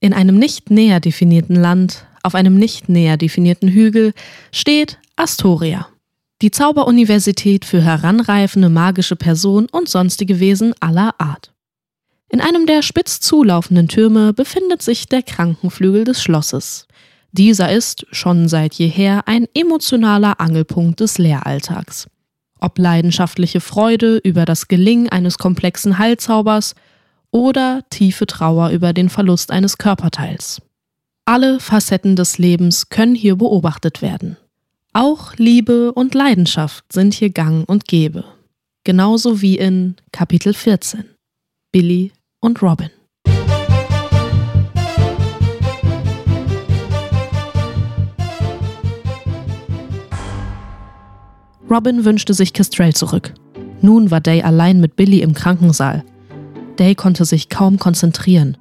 In einem nicht näher definierten Land, auf einem nicht näher definierten Hügel, steht Astoria. Die Zauberuniversität für heranreifende magische Personen und sonstige Wesen aller Art. In einem der spitz zulaufenden Türme befindet sich der Krankenflügel des Schlosses. Dieser ist schon seit jeher ein emotionaler Angelpunkt des Lehralltags. Ob leidenschaftliche Freude über das Gelingen eines komplexen Heilzaubers oder tiefe Trauer über den Verlust eines Körperteils. Alle Facetten des Lebens können hier beobachtet werden. Auch Liebe und Leidenschaft sind hier gang und gäbe. Genauso wie in Kapitel 14. Billy und Robin. Robin wünschte sich Kestrel zurück. Nun war Day allein mit Billy im Krankensaal. Day konnte sich kaum konzentrieren.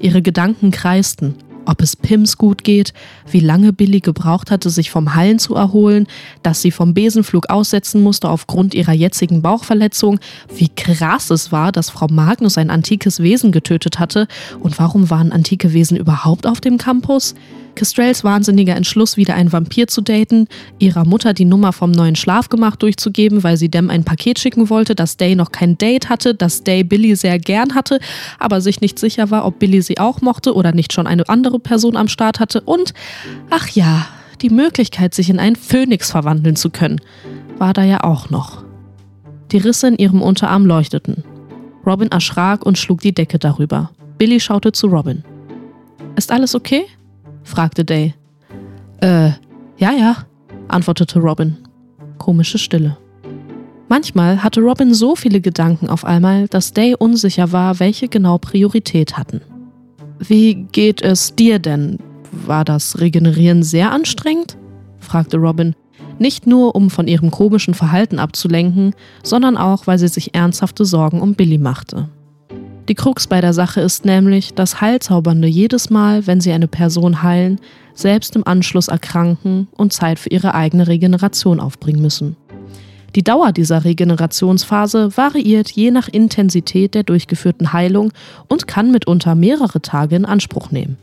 Ihre Gedanken kreisten, ob es Pims gut geht, wie lange Billy gebraucht hatte, sich vom Hallen zu erholen, dass sie vom Besenflug aussetzen musste aufgrund ihrer jetzigen Bauchverletzung, wie krass es war, dass Frau Magnus ein antikes Wesen getötet hatte und warum waren antike Wesen überhaupt auf dem Campus? Kestrels wahnsinniger Entschluss, wieder einen Vampir zu daten, ihrer Mutter die Nummer vom neuen Schlafgemach durchzugeben, weil sie Dem ein Paket schicken wollte, dass Day noch kein Date hatte, dass Day Billy sehr gern hatte, aber sich nicht sicher war, ob Billy sie auch mochte oder nicht schon eine andere Person am Start hatte und, ach ja, die Möglichkeit, sich in einen Phönix verwandeln zu können, war da ja auch noch. Die Risse in ihrem Unterarm leuchteten. Robin erschrak und schlug die Decke darüber. Billy schaute zu Robin. Ist alles okay? Fragte Day. Äh, ja, ja, antwortete Robin. Komische Stille. Manchmal hatte Robin so viele Gedanken auf einmal, dass Day unsicher war, welche genau Priorität hatten. Wie geht es dir denn? War das Regenerieren sehr anstrengend? fragte Robin, nicht nur um von ihrem komischen Verhalten abzulenken, sondern auch, weil sie sich ernsthafte Sorgen um Billy machte. Die Krux bei der Sache ist nämlich, dass Heilzaubernde jedes Mal, wenn sie eine Person heilen, selbst im Anschluss erkranken und Zeit für ihre eigene Regeneration aufbringen müssen. Die Dauer dieser Regenerationsphase variiert je nach Intensität der durchgeführten Heilung und kann mitunter mehrere Tage in Anspruch nehmen.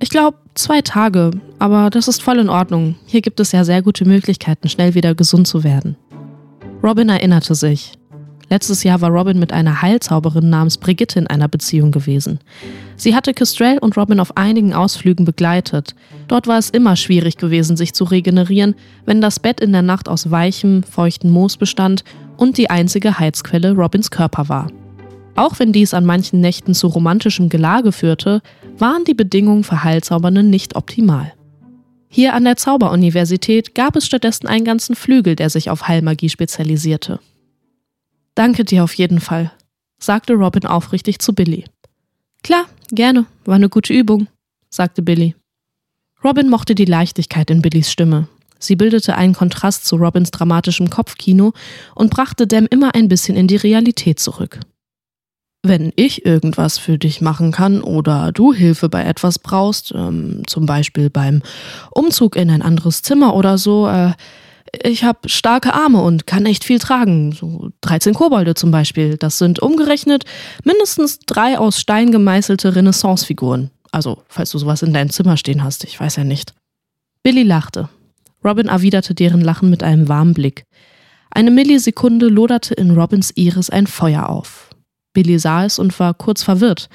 Ich glaube, zwei Tage, aber das ist voll in Ordnung. Hier gibt es ja sehr gute Möglichkeiten, schnell wieder gesund zu werden. Robin erinnerte sich. Letztes Jahr war Robin mit einer Heilzauberin namens Brigitte in einer Beziehung gewesen. Sie hatte Kestrel und Robin auf einigen Ausflügen begleitet. Dort war es immer schwierig gewesen, sich zu regenerieren, wenn das Bett in der Nacht aus weichem, feuchten Moos bestand und die einzige Heizquelle Robins Körper war. Auch wenn dies an manchen Nächten zu romantischem Gelage führte, waren die Bedingungen für Heilzaubernde nicht optimal. Hier an der Zauberuniversität gab es stattdessen einen ganzen Flügel, der sich auf Heilmagie spezialisierte. Danke dir auf jeden Fall, sagte Robin aufrichtig zu Billy. Klar, gerne, war eine gute Übung, sagte Billy. Robin mochte die Leichtigkeit in Billys Stimme. Sie bildete einen Kontrast zu Robins dramatischem Kopfkino und brachte Dem immer ein bisschen in die Realität zurück. Wenn ich irgendwas für dich machen kann oder du Hilfe bei etwas brauchst, ähm, zum Beispiel beim Umzug in ein anderes Zimmer oder so, äh, ich habe starke Arme und kann echt viel tragen. So 13 Kobolde zum Beispiel. Das sind umgerechnet mindestens drei aus Stein gemeißelte Renaissance-Figuren. Also, falls du sowas in deinem Zimmer stehen hast, ich weiß ja nicht. Billy lachte. Robin erwiderte deren Lachen mit einem warmen Blick. Eine Millisekunde loderte in Robins Iris ein Feuer auf. Billy sah es und war kurz verwirrt.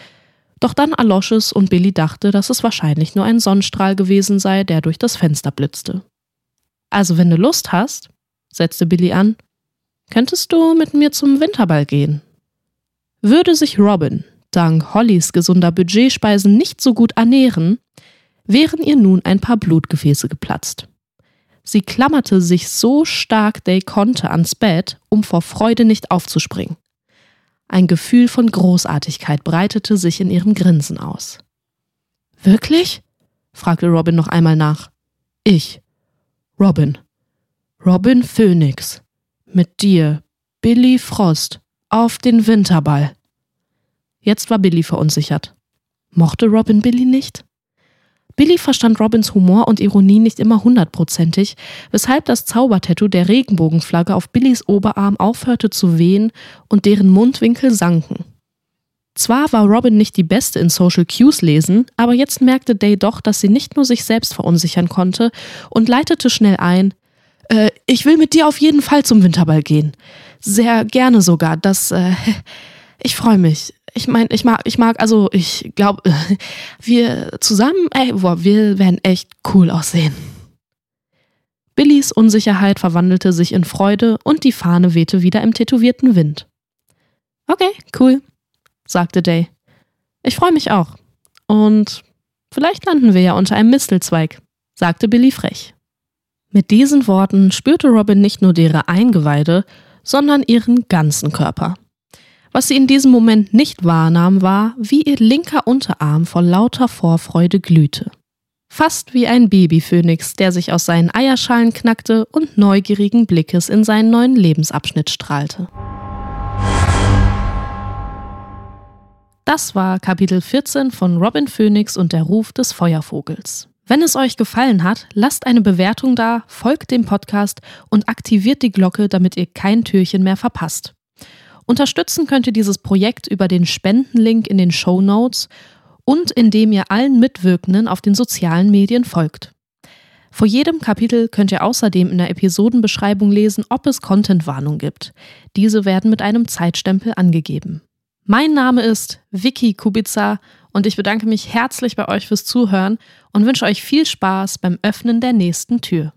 Doch dann erlosch es und Billy dachte, dass es wahrscheinlich nur ein Sonnenstrahl gewesen sei, der durch das Fenster blitzte. Also, wenn du Lust hast, setzte Billy an, könntest du mit mir zum Winterball gehen. Würde sich Robin dank Hollys gesunder Budgetspeisen nicht so gut ernähren, wären ihr nun ein paar Blutgefäße geplatzt. Sie klammerte sich so stark Day konnte ans Bett, um vor Freude nicht aufzuspringen. Ein Gefühl von Großartigkeit breitete sich in ihrem Grinsen aus. Wirklich? fragte Robin noch einmal nach. Ich, Robin. Robin Phoenix. Mit dir, Billy Frost, auf den Winterball. Jetzt war Billy verunsichert. Mochte Robin Billy nicht? Billy verstand Robins Humor und Ironie nicht immer hundertprozentig, weshalb das Zaubertattoo der Regenbogenflagge auf Billys Oberarm aufhörte zu wehen und deren Mundwinkel sanken. Zwar war Robin nicht die Beste in Social Cues lesen, aber jetzt merkte Day doch, dass sie nicht nur sich selbst verunsichern konnte und leitete schnell ein, äh, ich will mit dir auf jeden Fall zum Winterball gehen. Sehr gerne sogar. Das, äh, ich freue mich. Ich meine, ich mag, ich mag, also ich glaube, wir zusammen, ey, boah, wir werden echt cool aussehen. Billys Unsicherheit verwandelte sich in Freude und die Fahne wehte wieder im tätowierten Wind. Okay, cool, sagte Day. Ich freue mich auch. Und vielleicht landen wir ja unter einem Mistelzweig, sagte Billy frech. Mit diesen Worten spürte Robin nicht nur ihre Eingeweide, sondern ihren ganzen Körper. Was sie in diesem Moment nicht wahrnahm, war, wie ihr linker Unterarm vor lauter Vorfreude glühte. Fast wie ein Babyphönix, der sich aus seinen Eierschalen knackte und neugierigen Blickes in seinen neuen Lebensabschnitt strahlte. Das war Kapitel 14 von Robin Phoenix und der Ruf des Feuervogels. Wenn es euch gefallen hat, lasst eine Bewertung da, folgt dem Podcast und aktiviert die Glocke, damit ihr kein Türchen mehr verpasst. Unterstützen könnt ihr dieses Projekt über den Spendenlink in den Show Notes und indem ihr allen Mitwirkenden auf den sozialen Medien folgt. Vor jedem Kapitel könnt ihr außerdem in der Episodenbeschreibung lesen, ob es Contentwarnung gibt. Diese werden mit einem Zeitstempel angegeben. Mein Name ist Vicky Kubica und ich bedanke mich herzlich bei euch fürs Zuhören und wünsche euch viel Spaß beim Öffnen der nächsten Tür.